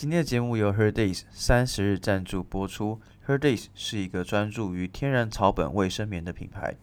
今天的节目由 Her Days 三十日赞助播出。Her Days 是一个专注于天然草本卫生棉的品牌，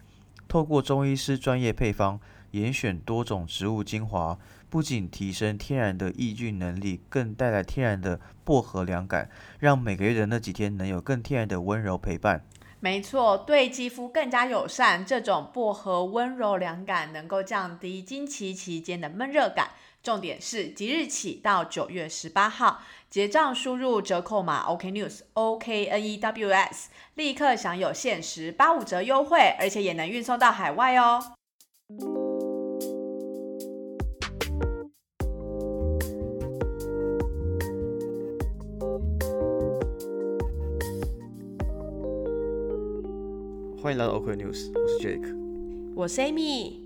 透过中医师专业配方，严选多种植物精华，不仅提升天然的抑菌能力，更带来天然的薄荷凉感，让每个月的那几天能有更天然的温柔陪伴。没错，对肌肤更加友善。这种薄荷温柔凉感能够降低经期期间的闷热感。重点是即日起到九月十八号结账，输入折扣码 OK News O K N E W S，立刻享有限时八五折优惠，而且也能运送到海外哦。欢迎来到 OK News，我是 Jake，我是 Amy。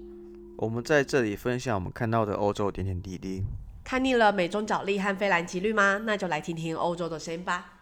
我们在这里分享我们看到的欧洲点点滴滴。看腻了美中角力和菲兰奇绿吗？那就来听听欧洲的声音吧。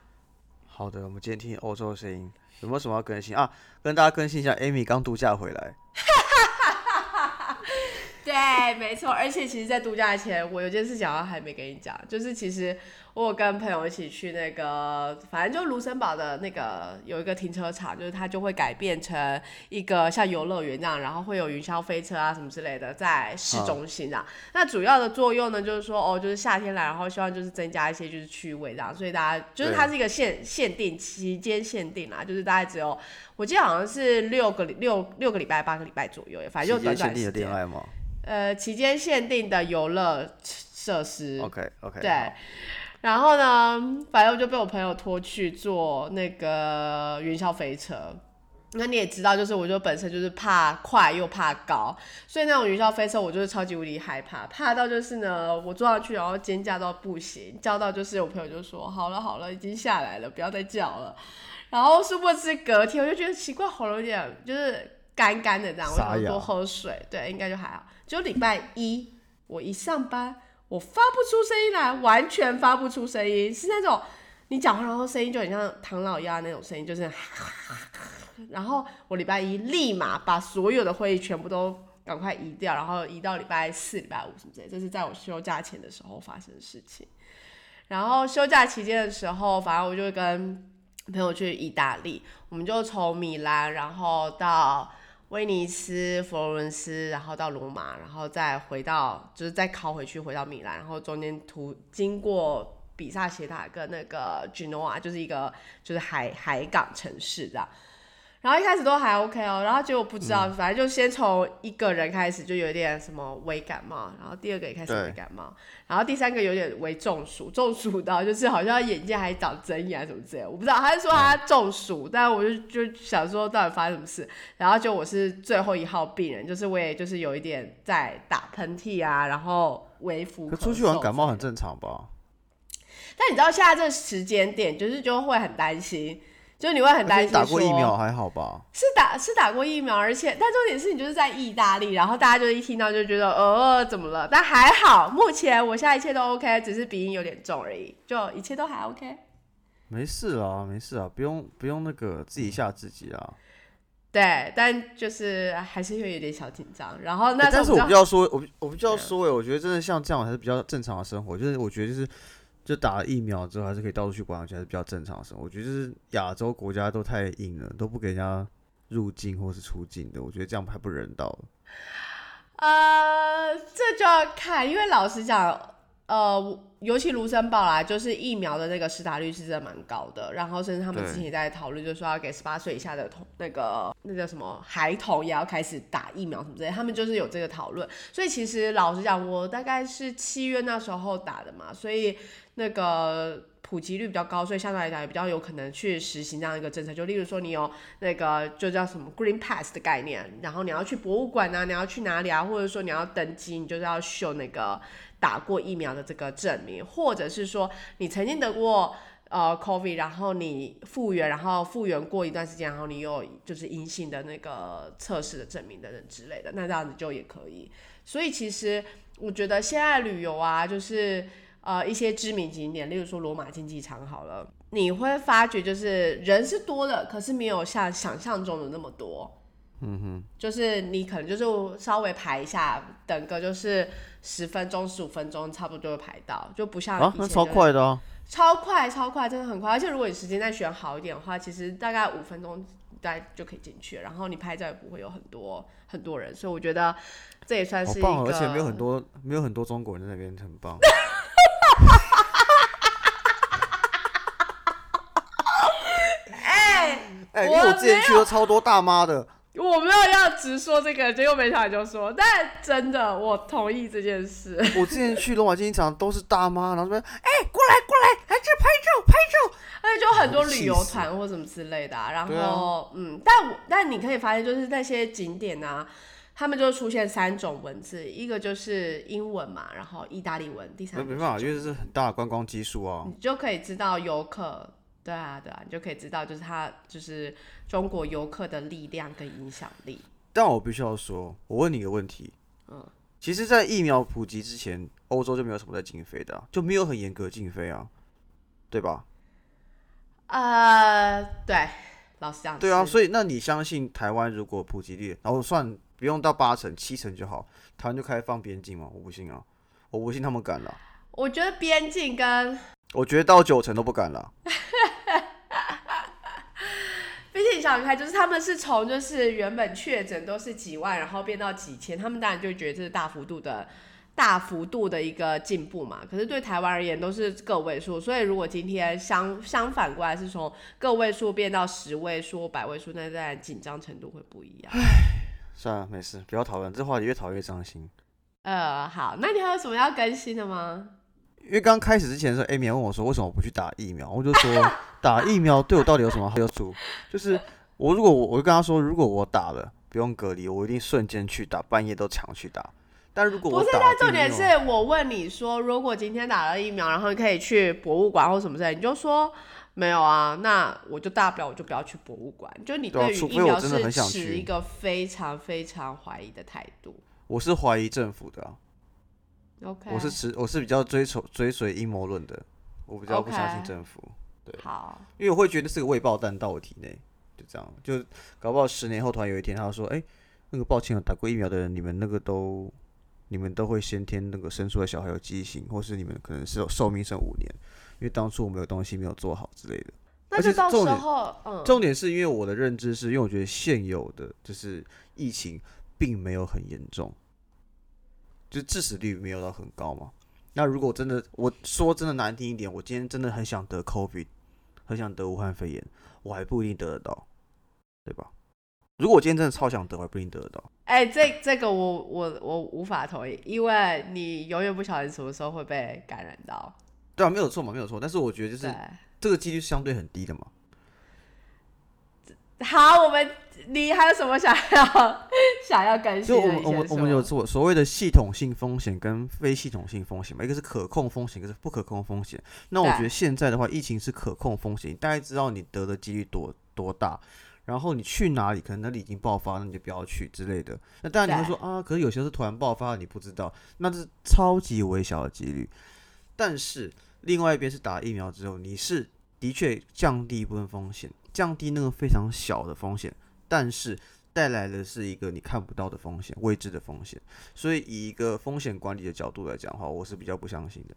好的，我们今天听欧洲的声音，有没有什么要更新啊？跟大家更新一下，Amy 刚度假回来。对，没错，而且其实，在度假前，我有件事想要还没跟你讲，就是其实我有跟朋友一起去那个，反正就卢森堡的那个有一个停车场，就是它就会改变成一个像游乐园这样，然后会有云霄飞车啊什么之类的在市中心啊。那主要的作用呢，就是说哦，就是夏天来，然后希望就是增加一些就是趣味这样，所以大家就是它是一个限限定期间限定啊，就是大概只有我记得好像是六个六六个礼拜八个礼拜左右，反正就短短时间。呃，期间限定的游乐设施。OK OK。对，然后呢，反正我就被我朋友拖去坐那个云霄飞车。那你也知道，就是我就本身就是怕快又怕高，所以那种云霄飞车我就是超级无敌害怕，怕到就是呢，我坐上去然后尖叫到不行，叫到就是我朋友就说好了好了，已经下来了，不要再叫了。然后殊不知隔天我就觉得奇怪，喉咙有点就是干干的这样，我想多喝水，对，应该就还好。就礼拜一，我一上班，我发不出声音来，完全发不出声音，是那种你讲话然后声音就很像唐老鸭那种声音，就是。然后我礼拜一立马把所有的会议全部都赶快移掉，然后移到礼拜四、礼拜五什么之类，这是在我休假前的时候发生的事情。然后休假期间的时候，反正我就跟朋友去意大利，我们就从米兰，然后到。威尼斯、佛罗伦斯，然后到罗马，然后再回到，就是再考回去，回到米兰，然后中间途经过比萨斜塔跟那个 Genoa，就是一个就是海海港城市这样。然后一开始都还 OK 哦，然后结果不知道，反正就先从一个人开始就有点什么微感冒，然后第二个也开始微感冒，然后第三个有点微中暑，中暑到就是好像眼睛还长针眼什么之类，我不知道，他是说他中暑，但我就就想说到底发生什么事，然后就我是最后一号病人，就是我也就是有一点在打喷嚏啊，然后微服。可出去玩感冒很正常吧？但你知道现在这个时间点，就是就会很担心。就你会很担心，打过疫苗还好吧？是打是打过疫苗，而且但重点是你就是在意大利，然后大家就一听到就觉得呃怎么了？但还好，目前我现在一切都 OK，只是鼻音有点重而已，就一切都还 OK。没事啊，没事啊，不用不用那个自己吓自己啊。对，但就是还是会有点小紧张。然后那但是我比较说，我我比较说哎，我觉得真的像这样还是比较正常的生活，就是我觉得就是。就打了疫苗之后，还是可以到处去逛，而且还是比较正常的生活。我觉得就是亚洲国家都太硬了，都不给人家入境或是出境的。我觉得这样太不人道。呃，这就要看，因为老实讲，呃，尤其卢森堡啦，就是疫苗的那个施打率是真的蛮高的。然后甚至他们之前也在讨论，就是说要给十八岁以下的童那个那叫什么孩童也要开始打疫苗什么之类，他们就是有这个讨论。所以其实老实讲，我大概是七月那时候打的嘛，所以。那个普及率比较高，所以相对来讲也比较有可能去实行这样一个政策。就例如说，你有那个就叫什么 Green Pass 的概念，然后你要去博物馆啊，你要去哪里啊，或者说你要登机，你就是要秀那个打过疫苗的这个证明，或者是说你曾经得过呃 COVID，然后你复原，然后复原过一段时间，然后你有就是阴性的那个测试的证明等等之类的，那这样子就也可以。所以其实我觉得现在旅游啊，就是。呃，一些知名景点，例如说罗马竞技场，好了，你会发觉就是人是多的，可是没有像想象中的那么多。嗯哼，就是你可能就是稍微排一下，等个就是十分钟、十五分钟，差不多就会排到，就不像啊，那超快的哦。超快超快，真的很快。而且如果你时间再选好一点的话，其实大概五分钟大概就可以进去，然后你拍照也不会有很多很多人，所以我觉得这也算是一个，而且没有很多没有很多中国人在那边，很棒。哎、哎、因为我之前去了超多大妈的，我没有要直说这个，结果没想到就说，但真的我同意这件事。我之前去罗马竞技场都是大妈，然后说哎、过来过来，来这拍照拍照。而且就很多旅游团或什么之类的、啊，然后、啊嗯，但我但你可以发现，就是那些景点啊，他们就出现三种文字，一个就是英文嘛，然后意大利文，第三个没没办法，因为这是很大的观光基数啊你。就可以知道游客，对啊对啊，你就可以知道就是他就是中国游客的力量跟影响力。但我必须要说，我问你一个问题，嗯其实，在疫苗普及之前，欧洲就没有什么在禁飞的啊、就没有很严格禁飞啊，对吧？呃，对，老实讲，对啊，所以那你相信台湾如果普及率，然后算不用到八成、七成就好，台湾就开放边境吗？我不信啊，我不信他们敢了，我觉得边境跟我觉得到九成都不敢了。毕竟你就是他们是从就是原本确诊都是几万，然后变到几千，他们当然就觉得这是大幅度的、大幅度的一个进步嘛。可是对台湾而言都是个位数，所以如果今天相相反过来是从个位数变到十位数、百位数，那当然紧张程度会不一样。算了，没事，不要讨论这话题，越讨越伤心。呃，好，那你还有什么要更新的吗？因为刚开始之前的时候，Amy 还问我说为什么我不去打疫苗，我就说 打疫苗对我到底有什么好处？就是我如果我我就跟他说，如果我打了不用隔离，我一定瞬间去打，半夜都抢去打。但如果不是，我打了但重点是我问你说，如果今天打了疫苗，然后你可以去博物馆或什么之类，你就说没有啊，那我就大不了我就不要去博物馆。就你对于疫苗是持一个非常非常怀疑的态度。我是怀疑政府的啊、OK，我是持我是比较追求追随阴谋论的，我比较不相信政府。好，因为我会觉得是个未爆弹到我体内，就这样，就搞不好十年后突然有一天他说，哎、那个抱歉，有打过疫苗的人，你们那个都，你们都会先天那个生出来小孩有畸形，或是你们可能是有寿命剩五年，因为当初我们有东西没有做好之类的。而且那就到时重点候，嗯，重点是因为我的认知是，因为我觉得现有的就是疫情并没有很严重，就是致死率没有到很高嘛。那如果真的我说真的难听一点，我今天真的很想得 COVID，很想得武汉肺炎，我还不一定得得到，对吧？如果我今天真的超想得，我还不一定得得到。哎、这这个我我我无法同意，因为你永远不晓得你什么时候会被感染到。对啊，没有错嘛，没有错。但是我觉得就是，这个几率是相对很低的嘛。好，我们你还有什么想要想要更新就？我们我们我们有所所谓的系统性风险跟非系统性风险嘛，一个是可控风险，一个是不可控风险。那我觉得现在的话，疫情是可控风险，大概知道你得的几率多多大，然后你去哪里，可能那里已经爆发，那你就不要去之类的。那当然你会说啊，可是有些是突然爆发，你不知道，那是超级微小的几率。但是另外一边是打疫苗之后，你是的确降低一部分风险，降低那个非常小的风险，但是带来的是一个你看不到的风险，未知的风险。所以以一个风险管理的角度来讲的话，我是比较不相信的。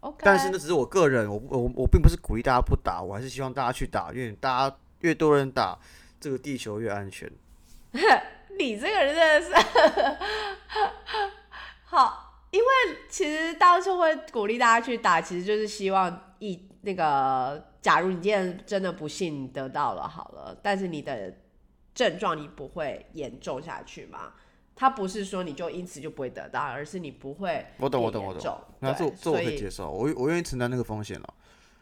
OK，但是那只是我个人，我我我并不是鼓励大家不打，我还是希望大家去打，因为大家越多人打，这个地球越安全。你这个人真的是 好，因为其实当初会鼓励大家去打，其实就是希望一那个，假如你今天真的不幸你得到了好了，但是你的症状你不会严重下去嘛？他不是说你就因此就不会得到，而是你不会我懂，我懂，我懂。那这对这我可以接受，我我愿意承担那个风险了。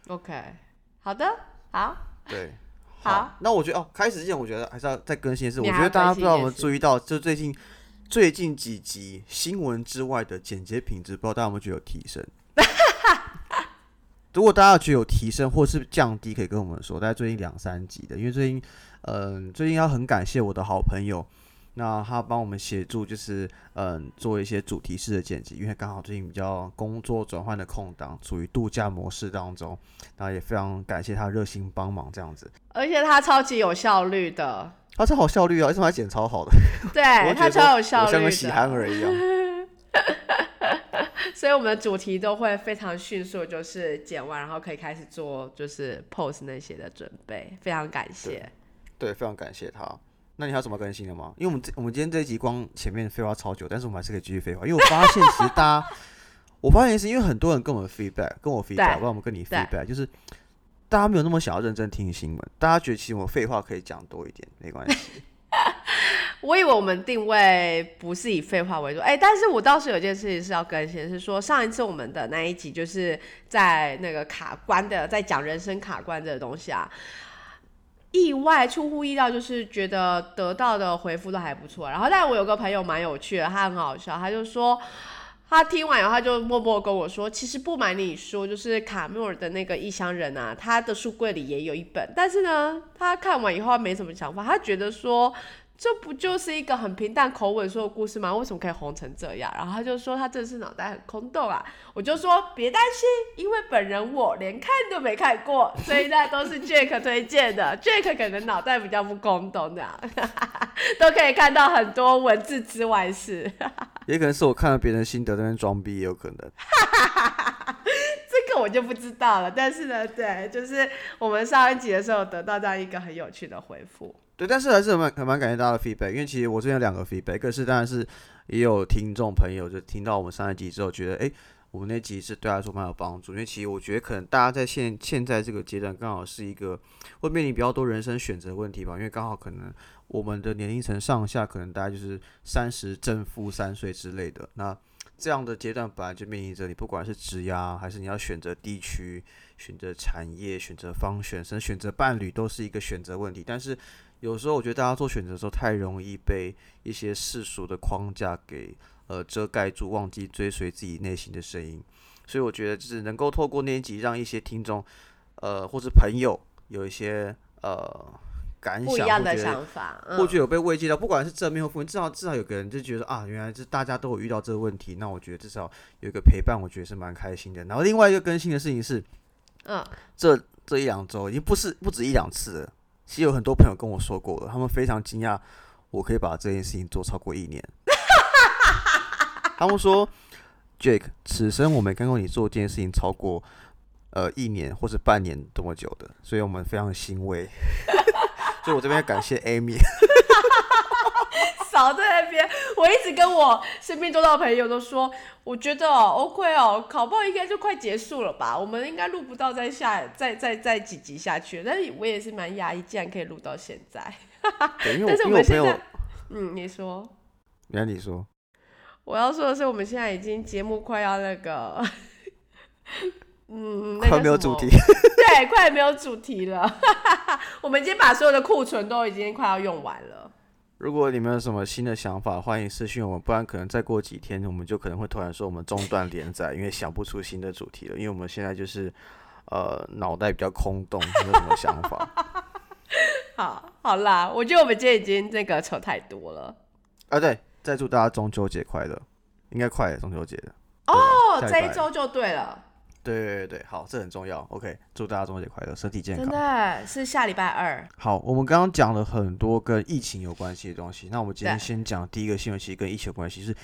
OK，好的，好，对，好那我觉得哦，开始之前我觉得还是要再更新一次，我觉得大家不知道有没有注意到，就最近最近几集新闻之外的剪接品质，不知道大家有没有觉得有提升？如果大家觉得有提升或是降低，可以跟我们说。大概最近两三集的，因为最近，嗯、最近要很感谢我的好朋友，那他帮我们协助，就是嗯、做一些主题式的剪辑，因为刚好最近比较工作转换的空档，处于度假模式当中，那也非常感谢他热心帮忙这样子。而且他超级有效率的，他超好效率啊，为什么他剪超好的？我对，会觉得它超有效率我像个喜憨。儿一样。所以我们的主题都会非常迅速，就是剪完，然后可以开始做就是 pose 那些的准备。非常感谢。对，非常感谢他。那你还有什么更新的吗？因为我们这我们今天这一集光前面废话超久，但是我们还是可以继续废话。因为我发现其实大家，我发现是因为很多人跟我们 feedback，跟我 feedback，不然我们跟你 feedback，就是大家没有那么想要认真听新闻，大家觉得其实我们废话可以讲多一点，没关系。我以为我们定位不是以废话为主，哎，但是我倒是有件事情是要更新，是说上一次我们的那一集就是在那个卡关的，在讲人生卡关这个东西啊，意外出乎意料，就是觉得得到的回复都还不错。然后，但我有个朋友蛮有趣的，他很好笑，他就说他听完以后，他就默默跟我说，其实不瞒你说，就是卡缪尔的那个异乡人啊，他的书柜里也有一本，但是呢，他看完以后他没什么想法，他觉得说。这不就是一个很平淡口吻说的故事吗？为什么可以红成这样？然后他就说他这是脑袋很空洞啊！我就说别担心，因为本人我连看都没看过，所以那都是 Jack 推荐的。Jack 可能脑袋比较不空洞，这样都可以看到很多文字之外事。也可能是我看了别人心得在那边装逼，也有可能。这个我就不知道了。但是呢，对，就是我们上一集的时候得到这样一个很有趣的回复。对，但是还是很蛮很蛮感谢大家的 feedback，因为其实我这边有两个 feedback，一个是当然是也有听众朋友就听到我们上一集之后，觉得哎，我们那集是对他说蛮有帮助，因为其实我觉得可能大家在现现在这个阶段刚好是一个会面临比较多人生选择问题吧，因为刚好可能我们的年龄层上下可能大概就是三十正负三岁之类的，那这样的阶段本来就面临着你不管是职压还是你要选择地区、选择产业、选择方选甚至选择伴侣都是一个选择问题，但是。有时候我觉得大家做选择的时候太容易被一些世俗的框架给呃遮盖住，忘记追随自己内心的声音。所以我觉得就是能够透过那一集，让一些听众呃或是朋友有一些呃感想，不一样的想法，或许有被慰藉到，不管是正面或负面，至少至少有个人就觉得啊，原来是大家都有遇到这个问题，那我觉得至少有一个陪伴，我觉得是蛮开心的。然后另外一个更新的事情是，嗯，这这一两周已经不是不止一两次了。其实有很多朋友跟我说过了，他们非常惊讶，我可以把这件事情做超过一年。他们说，Jake，此生我没看过你做这件事情超过呃一年或是半年这么久的，所以我们非常欣慰。所以我这边要感谢 Amy。少在那边，我一直跟我身边周到朋友都说，我觉得哦，OK 哦，考报应该就快结束了吧，我们应该录不到再下再再再几集下去。但是我也是蛮压抑，竟然可以录到现在。但是我们现在，嗯，你说，那你说，我要说的是，我们现在已经节目快要那个，嗯，那快没有主题，对，快没有主题了。我们已经把所有的库存都已经快要用完了。如果你们有什么新的想法，欢迎私信我们，不然可能再过几天，我们就可能会突然说我们中断连载，因为想不出新的主题了。因为我们现在就是呃脑袋比较空洞，没有什么想法。好，好啦，我觉得我们今天已经那个扯太多了。啊，对，再祝大家中秋节快乐，应该快中秋节的哦，这一周就对了。对对对好，这很重要。OK，祝大家中秋节快乐，身体健康。真的是下礼拜二。好，我们刚刚讲了很多跟疫情有关系的东西，那我们今天先讲第一个新闻，其实跟疫情有关系，是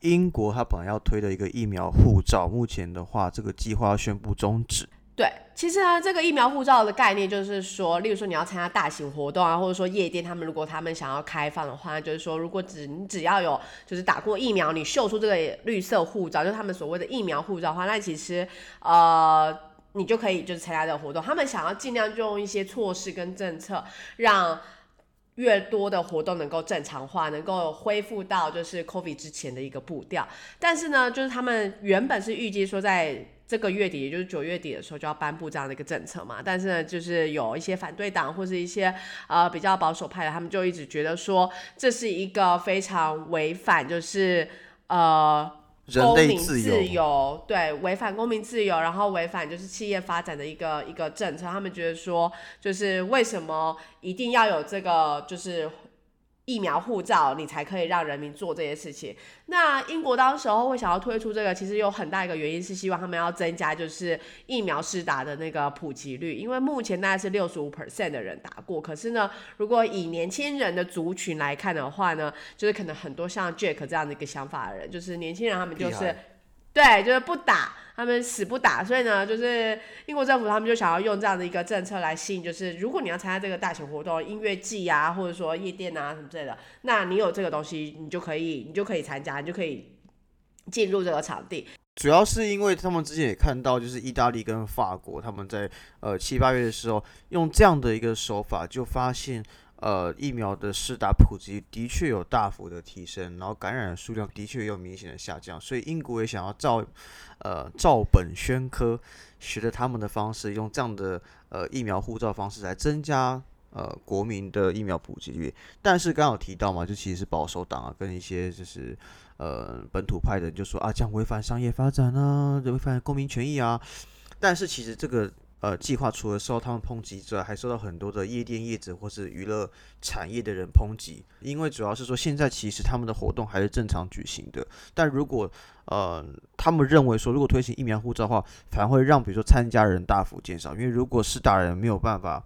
英国它本来要推的一个疫苗护照，目前的话这个计划要宣布终止。对，其实呢，这个疫苗护照的概念就是说，例如说你要参加大型活动啊，或者说夜店，他们如果他们想要开放的话，就是说，如果只你只要有就是打过疫苗，你秀出这个绿色护照，就是他们所谓的疫苗护照的话，那其实呃，你就可以就是参加这个活动。他们想要尽量就用一些措施跟政策，让越多的活动能够正常化，能够恢复到就是 COVID 之前的一个步调。但是呢，就是他们原本是预计说在这个月底，也就是九月底的时候就要颁布这样的一个政策嘛，但是呢，就是有一些反对党或是一些呃比较保守派的，他们就一直觉得说这是一个非常违反，就是呃公民自由，对，违反公民自由，然后违反就是企业发展的一个一个政策。他们觉得说，就是为什么一定要有这个就是。疫苗护照，你才可以让人民做这些事情。那英国当时候会想要推出这个，其实有很大一个原因是希望他们要增加就是疫苗施打的那个普及率，因为目前大概是六十五 percent 的人打过。可是呢，如果以年轻人的族群来看的话呢，就是可能很多像 Jack 这样的一个想法的人，就是年轻人他们就是对，就是不打，他们死不打。所以呢，就是英国政府他们就想要用这样的一个政策来吸引，就是如果你要参加这个大型活动，音乐季啊，或者说夜店啊什么之类的，那你有这个东西，你就可以，你就可以参加，你就可以进入这个场地。主要是因为他们之前也看到，就是意大利跟法国他们在呃七八月的时候用这样的一个手法，就发现呃疫苗的施打普及的确有大幅的提升，然后感染数量的确有明显的下降，所以英国也想要照呃照本宣科，学着他们的方式，用这样的呃疫苗护照方式来增加呃国民的疫苗普及率。但是刚刚有提到嘛，就其实是保守党啊，跟一些就是。呃，本土派的就说啊，这样违反商业发展啊，违反公民权益啊。但是其实这个呃计划除了受到他们抨击之外，还受到很多的夜店业者或是娱乐产业的人抨击。因为主要是说现在其实他们的活动还是正常举行的，但如果呃他们认为说如果推行疫苗护照的话，反而会让比如说参加人大幅减少，因为如果是打人没有办法。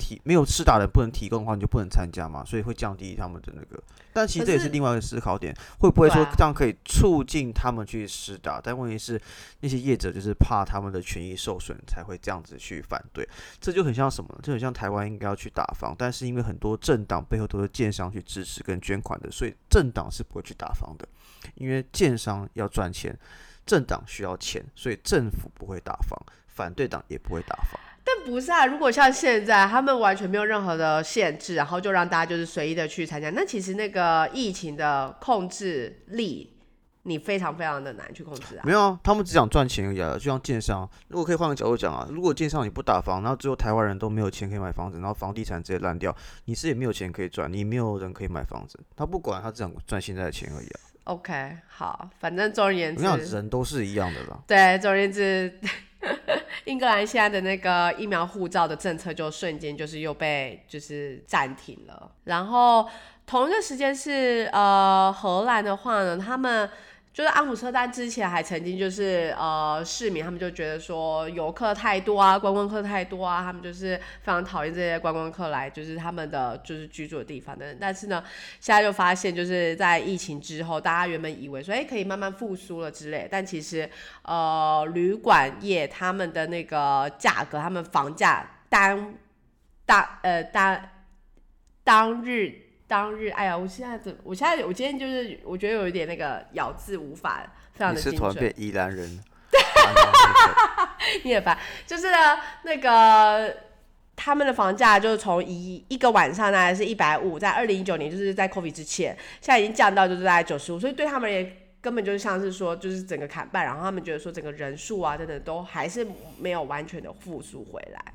提没有施打的不能提供的话，你就不能参加嘛，所以会降低他们的那个。但其实这也是另外一个思考点，会不会说这样可以促进他们去施打？但问题是那些业者就是怕他们的权益受损，才会这样子去反对。这就很像什么？就很像台湾应该要去打房，但是因为很多政党背后都是建商去支持跟捐款的，所以政党是不会去打房的，因为建商要赚钱，政党需要钱，所以政府不会打房，反对党也不会打房。但不是啊，如果像现在他们完全没有任何的限制，然后就让大家就是随意的去参加，那其实那个疫情的控制力，你非常非常的难去控制啊。没有啊，他们只想赚钱而已啊，就像建商。如果可以换个角度讲啊，如果建商你不打房，然后最后台湾人都没有钱可以买房子，然后房地产直接烂掉，你是也没有钱可以赚，你没有人可以买房子，他不管，他只想赚现在的钱而已啊。OK，好，反正总而言之，人都是一样的啦。对，总而言之。英格兰现在的那个疫苗护照的政策就瞬间就是又被就是暂停了，然后同一个时间是呃荷兰的话呢，他们。就是阿姆斯特丹之前还曾经就是呃市民他们就觉得说游客太多啊，观光客太多啊，他们就是非常讨厌这些观光客来就是他们的就是居住的地方的。但是呢，现在就发现就是在疫情之后，大家原本以为说哎可以慢慢复苏了之类，但其实呃旅馆业他们的那个价格，他们房价单当呃当当日。当日，哎呀，我现在怎？我现在我今天就是，我觉得有一点那个咬字无法非常的精准。你是突然变宜兰人？你也烦，就是呢，那个他们的房价就是从一一个晚上大概是一百五，在二零一九年就是在 COVID 之前，现在已经降到就是在九十五，所以对他们也根本就是像是说，就是整个砍半，然后他们觉得说整个人数啊等等都还是没有完全的复苏回来。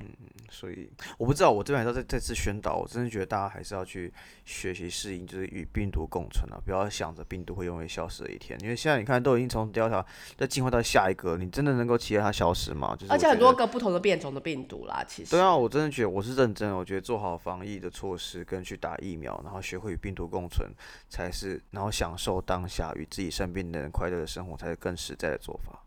所以我不知道，我这边还要再再次宣导，我真的觉得大家还是要去学习适应，就是与病毒共存啊！不要想着病毒会永远消失的一天，因为现在你看都已经从 Delta 再进化到下一个，你真的能够期待它消失吗？就是而且很多个不同的变种的病毒啦，其实对啊，我真的觉得我是认真，我觉得做好防疫的措施跟去打疫苗，然后学会与病毒共存才是，然后享受当下与自己身边的人快乐的生活才是更实在的做法。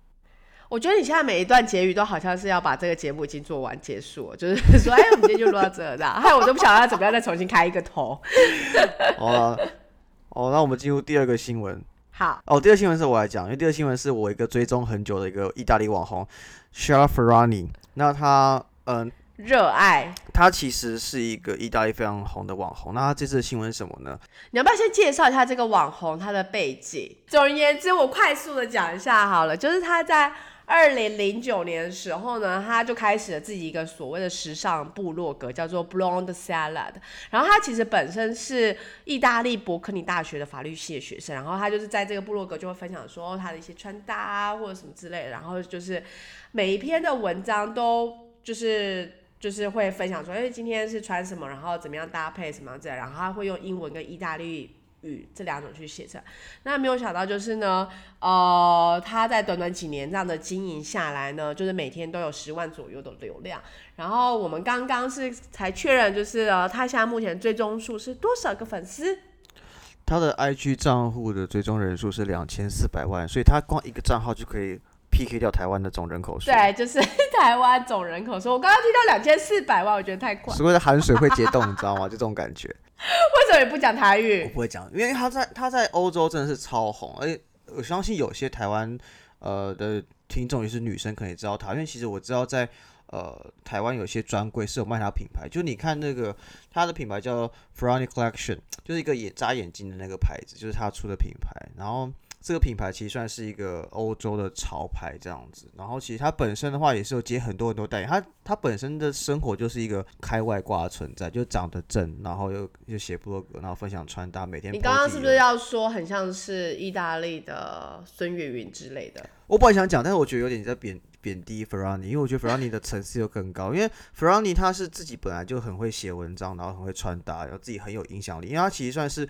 我觉得你现在每一段结语都好像是要把这个节目已经做完结束，就是说，哎，我们今天就录到这了，害我都不晓得要怎么样再重新开一个头。好了，哦，那我们进入第二个新闻。好，哦，第二新闻是我来讲，因为第二新闻是我一个追踪很久的一个意大利网红 s h a r Ferrani，那他，嗯。热爱他其实是一个意大利非常红的网红。那他这次的新闻是什么呢？你要不要先介绍一下这个网红他的背景？总而言之，我快速的讲一下好了。就是他在二零零九年的时候呢，他就开始了自己一个所谓的时尚部落格，叫做 Blonde Salad。然后他其实本身是意大利伯克利大学的法律系的学生。然后他就是在这个部落格就会分享说他的一些穿搭啊或者什么之类的。然后就是每一篇的文章都就是。就是会分享说，哎，今天是穿什么，然后怎么样搭配什么样子，然后他会用英文跟意大利语这两种去写成。那没有想到就是呢，呃，他在短短几年这样的经营下来呢，就是每天都有十万左右的流量。然后我们刚刚是才确认，就是呃，他现在目前最终数是多少个粉丝？他的 IG 账户的追踪人数是两千四百万，所以他光一个账号就可以。PK 掉台湾的总人口数，对，就是台湾总人口说。我刚刚听到两千四百万，我觉得太快。所谓的含水会结冻，你知道吗？就这种感觉。为什么你不讲台语？我不会讲，因为他在他在欧洲真的是超红，而且我相信有些台湾呃的听众也是女生，可能也知道他，因为其实我知道在呃台湾有些专柜是有卖他品牌，就你看那个他的品牌叫 Ferrari Collection，就是一个眼扎眼睛的那个牌子，就是他出的品牌，然后。这个品牌其实算是一个欧洲的潮牌这样子，然后其实它本身的话也是有接很多很多代言，它它本身的生活就是一个开外挂的存在，就长得正，然后又又写部落格，然后分享穿搭，每天。你刚刚是不是要说很像是意大利的孙月云之类的？我本来想讲，但是我觉得有点在贬贬低 Ferrani，因为我觉得 Ferrani 的层次又更高，因为 Ferrani 他是自己本来就很会写文章，然后很会穿搭，然后自己很有影响力，因为他其实算是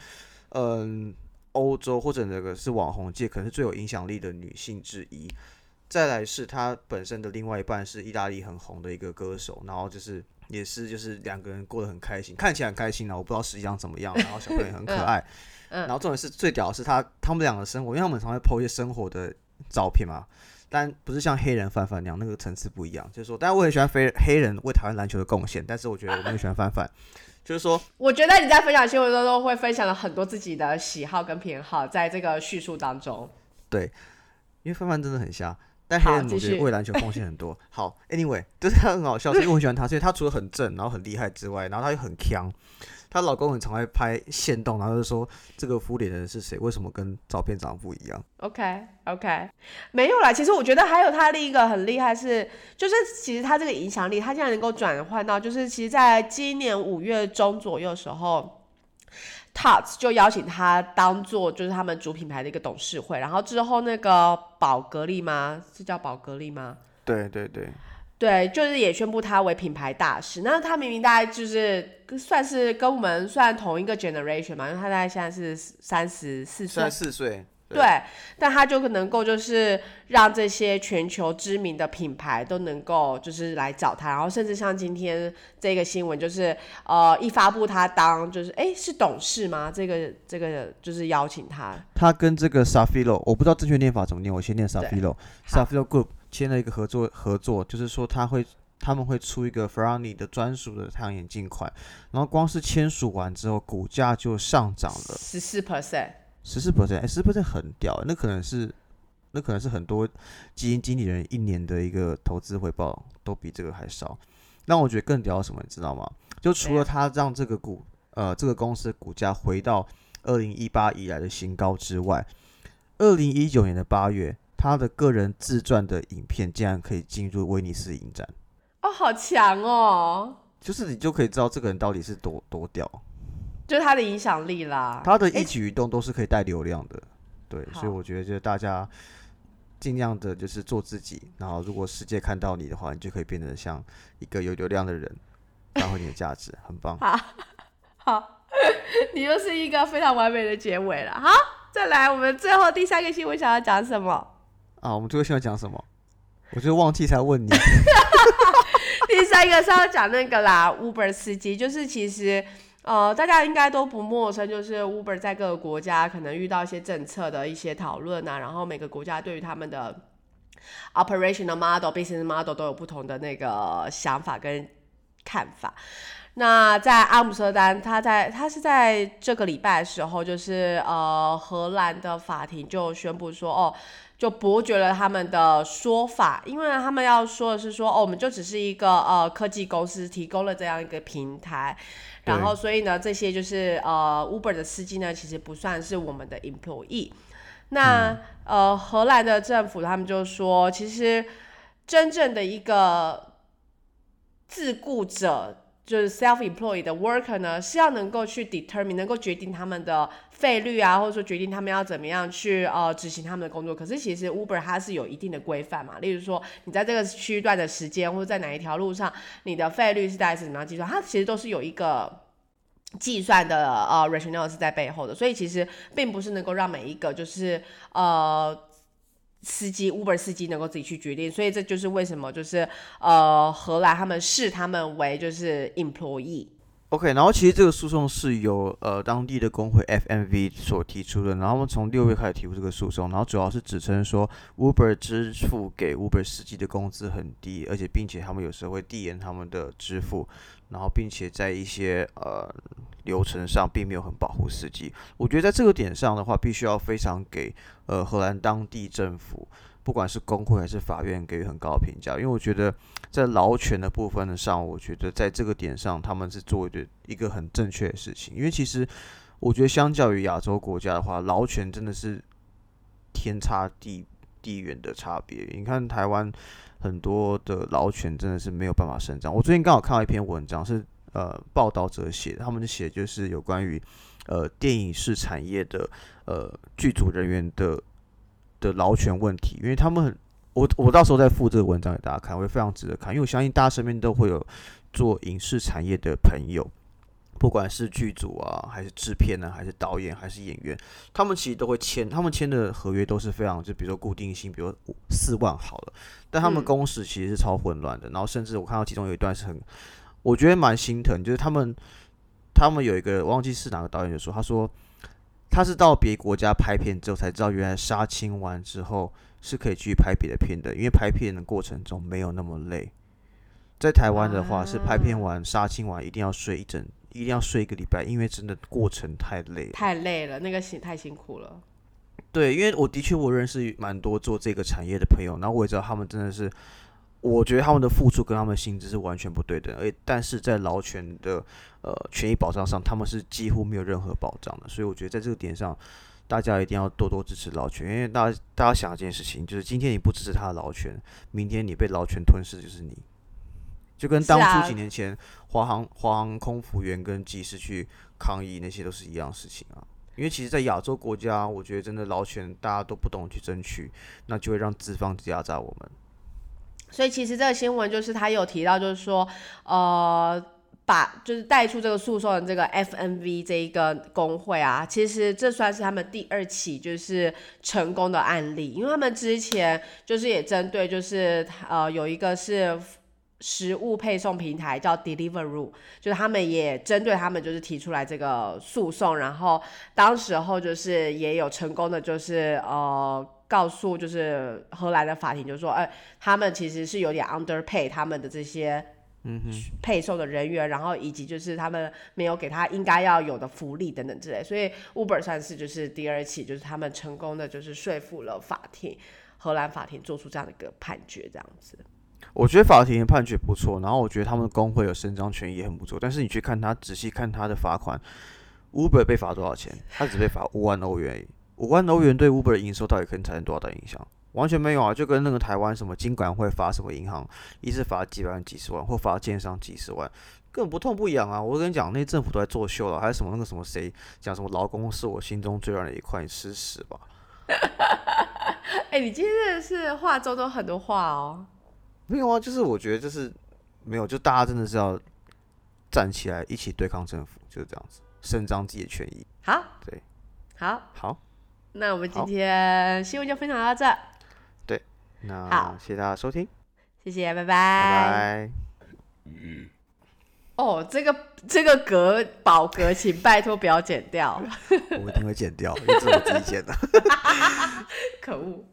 嗯。欧洲或者那个是网红界可能是最有影响力的女性之一，再来是她本身的另外一半是意大利很红的一个歌手，然后就是也是就是两个人过得很开心，看起来很开心啊，我不知道实际上怎么样，然后小朋友也很可爱，然后重点是最屌的是他他们两个生活，因为他们常会 po 一些生活的照片嘛，但不是像黑人范范那样，那个层次不一样，就是说，但是我很喜欢非黑人为台湾篮球的贡献，但是我觉得我很喜欢范范。就是说，我觉得你在分享新闻当中会分享了很多自己的喜好跟偏好，在这个叙述当中。对，因为范范真的很瞎，但黑人我觉得为篮球贡献很多。好，Anyway，就是他很好笑，是因为我喜欢他，所以他除了很正，然后很厉害之外，然后他又很强。她老公很常会拍线动，然后就说这个敷脸的人是谁？为什么跟照片长得不一样？OK OK，没有啦。其实我觉得还有他另一个很厉害是，就是其实他这个影响力，他竟然能够转换到，就是其实在今年五月中左右的时候 t o t s 就邀请他当做就是他们主品牌的一个董事会，然后之后那个宝格丽吗？是叫宝格丽吗？对对对。对，就是也宣布他为品牌大使。那他明明大概就是算是跟我们算同一个 generation 嘛，因为他大概现在是三十四岁。三十四岁。对，但他就能够就是让这些全球知名的品牌都能够就是来找他，然后甚至像今天这个新闻，就是呃一发布他当就是哎是董事吗？这个这个就是邀请他。他跟这个 Safilo，我不知道正确念法怎么念，我先念 Safilo，Safilo Group。签了一个合作合作，就是说他会他们会出一个 Ferrari 的专属的太阳眼镜款，然后光是签署完之后，股价就上涨了十四 percent，十四 percent，哎，十四 percent 很屌，那可能是那可能是很多基金经理人一年的一个投资回报都比这个还少。那我觉得更屌什么，你知道吗？就除了他让这个股呃这个公司股价回到二零一八以来的新高之外，二零一九年的八月。他的个人自传的影片竟然可以进入威尼斯影展，哦，好强哦！就是你就可以知道这个人到底是多多屌，就是他的影响力啦。他的一举一动都是可以带流量的，对，所以我觉得就是大家尽量的就是做自己，然后如果世界看到你的话，你就可以变得像一个有流量的人，发挥你的价值，很棒。好，好，你又是一个非常完美的结尾了。好，再来，我们最后第三个新闻想要讲什么？啊，我们最后现在讲什么？我就忘记才问你。第三个是要讲那个啦，Uber 司机，就是其实呃，大家应该都不陌生，就是 Uber 在各个国家可能遇到一些政策的一些讨论啊，然后每个国家对于他们的 operational model、business model 都有不同的那个想法跟看法。那在阿姆斯特丹，他在他是在这个礼拜的时候，就是呃，荷兰的法庭就宣布说，哦。就驳绝了他们的说法，因为他们要说的是说，哦，我们就只是一个呃科技公司提供了这样一个平台，然后所以呢，这些就是呃 Uber 的司机呢，其实不算是我们的 employee。那呃荷兰的政府他们就说，其实真正的一个自雇者。就是 self-employed 的 worker 呢，是要能够去 determine，能够决定他们的费率啊，或者说决定他们要怎么样去呃执行他们的工作。可是其实 Uber 它是有一定的规范嘛，例如说你在这个区段的时间，或者在哪一条路上，你的费率是大概是怎么样计算，它其实都是有一个计算的呃 rationale 是在背后的。所以其实并不是能够让每一个就是呃。司机 Uber 司机能够自己去决定，所以这就是为什么就是呃荷兰他们视他们为就是 employee。OK，然后其实这个诉讼是由呃当地的工会 FMV 所提出的，然后我们从六月开始提出这个诉讼，然后主要是指称说 Uber 支付给 Uber 司机的工资很低，而且并且他们有时候会递延他们的支付，然后并且在一些呃流程上并没有很保护司机。我觉得在这个点上的话，必须要非常给呃荷兰当地政府。不管是工会还是法院给予很高的评价，因为我觉得在劳权的部分的上，我觉得在这个点上他们是做的一个很正确的事情。因为其实我觉得相较于亚洲国家的话，劳权真的是天差地地远的差别。你看台湾很多的劳权真的是没有办法生长。我最近刚好看到一篇文章，是呃报道者写的，他们写就是有关于呃电影是产业的呃剧组人员的。的劳权问题，因为他们很，我我到时候再附这个文章给大家看，会非常值得看，因为我相信大家身边都会有做影视产业的朋友，不管是剧组啊，还是制片呢，还是导演，还是演员，他们其实都会签，他们签的合约都是非常，就比如说固定性，比如四万好了，但他们工时其实是超混乱的，然后甚至我看到其中有一段是很，我觉得蛮心疼，就是他们他们有一个忘记是哪个导演就说，他说。他是到别国家拍片之后才知道，原来杀青完之后是可以继续拍别的片的，因为拍片的过程中没有那么累。在台湾的话，是拍片完杀青完一定要睡一整，一定要睡一个礼拜，因为真的过程太累，太累了，那个辛太辛苦了。对，因为我的确我认识蛮多做这个产业的朋友，然后我也知道他们真的是。我觉得他们的付出跟他们薪资是完全不对等，而但是在劳权的呃权益保障上，他们是几乎没有任何保障的。所以我觉得在这个点上，大家一定要多多支持劳权，因为大家大家想一件事情，就是今天你不支持他的劳权，明天你被劳权吞噬就是你，就跟当初几年前华航华航空服员跟技师去抗议那些都是一样事情啊。因为其实，在亚洲国家，我觉得真的劳权大家都不懂去争取，那就会让资方压榨我们。所以其实这个新闻就是他有提到，就是说，呃，把就是带出这个诉讼的这个 FNV 这一个工会啊，其实这算是他们第二起就是成功的案例，因为他们之前就是也针对就是呃有一个是食物配送平台叫 Deliveroo，就是他们也针对他们就是提出来这个诉讼，然后当时候就是也有成功的就是呃。告诉就是荷兰的法庭，就是说，哎，他们其实是有点 underpay 他们的这些嗯配送的人员，然后以及就是他们没有给他应该要有的福利等等之类，所以 Uber 算是就是第二起，就是他们成功的就是说服了法庭，荷兰法庭做出这样的一个判决，这样子。我觉得法庭的判决不错，然后我觉得他们的工会有伸张权益也很不错，但是你去看他仔细看他的罚款，Uber 被罚多少钱？他只被罚五万欧元。五万欧元对 Uber 的营收到底可以产生多少的影响？完全没有啊！就跟那个台湾什么金管会罚什么银行，一次罚几百万、几十万，或罚建商几十万，根本不痛不痒啊！我跟你讲，那政府都在作秀了，还是什么那个什么谁讲什么劳工是我心中最软的一块，你吃屎吧！哎，你今天真的是话中都很多话哦。没有啊，就是我觉得就是没有，就大家真的是要站起来一起对抗政府，就是这样子，伸张自己的权益。好，对，好，好。那我们今天新闻就分享到这。对，那好，谢谢大家收听，谢谢，拜拜。拜拜。哦，这个这个格宝格，请拜托不要剪掉。我一定会剪掉，因为是我自己剪的。可恶。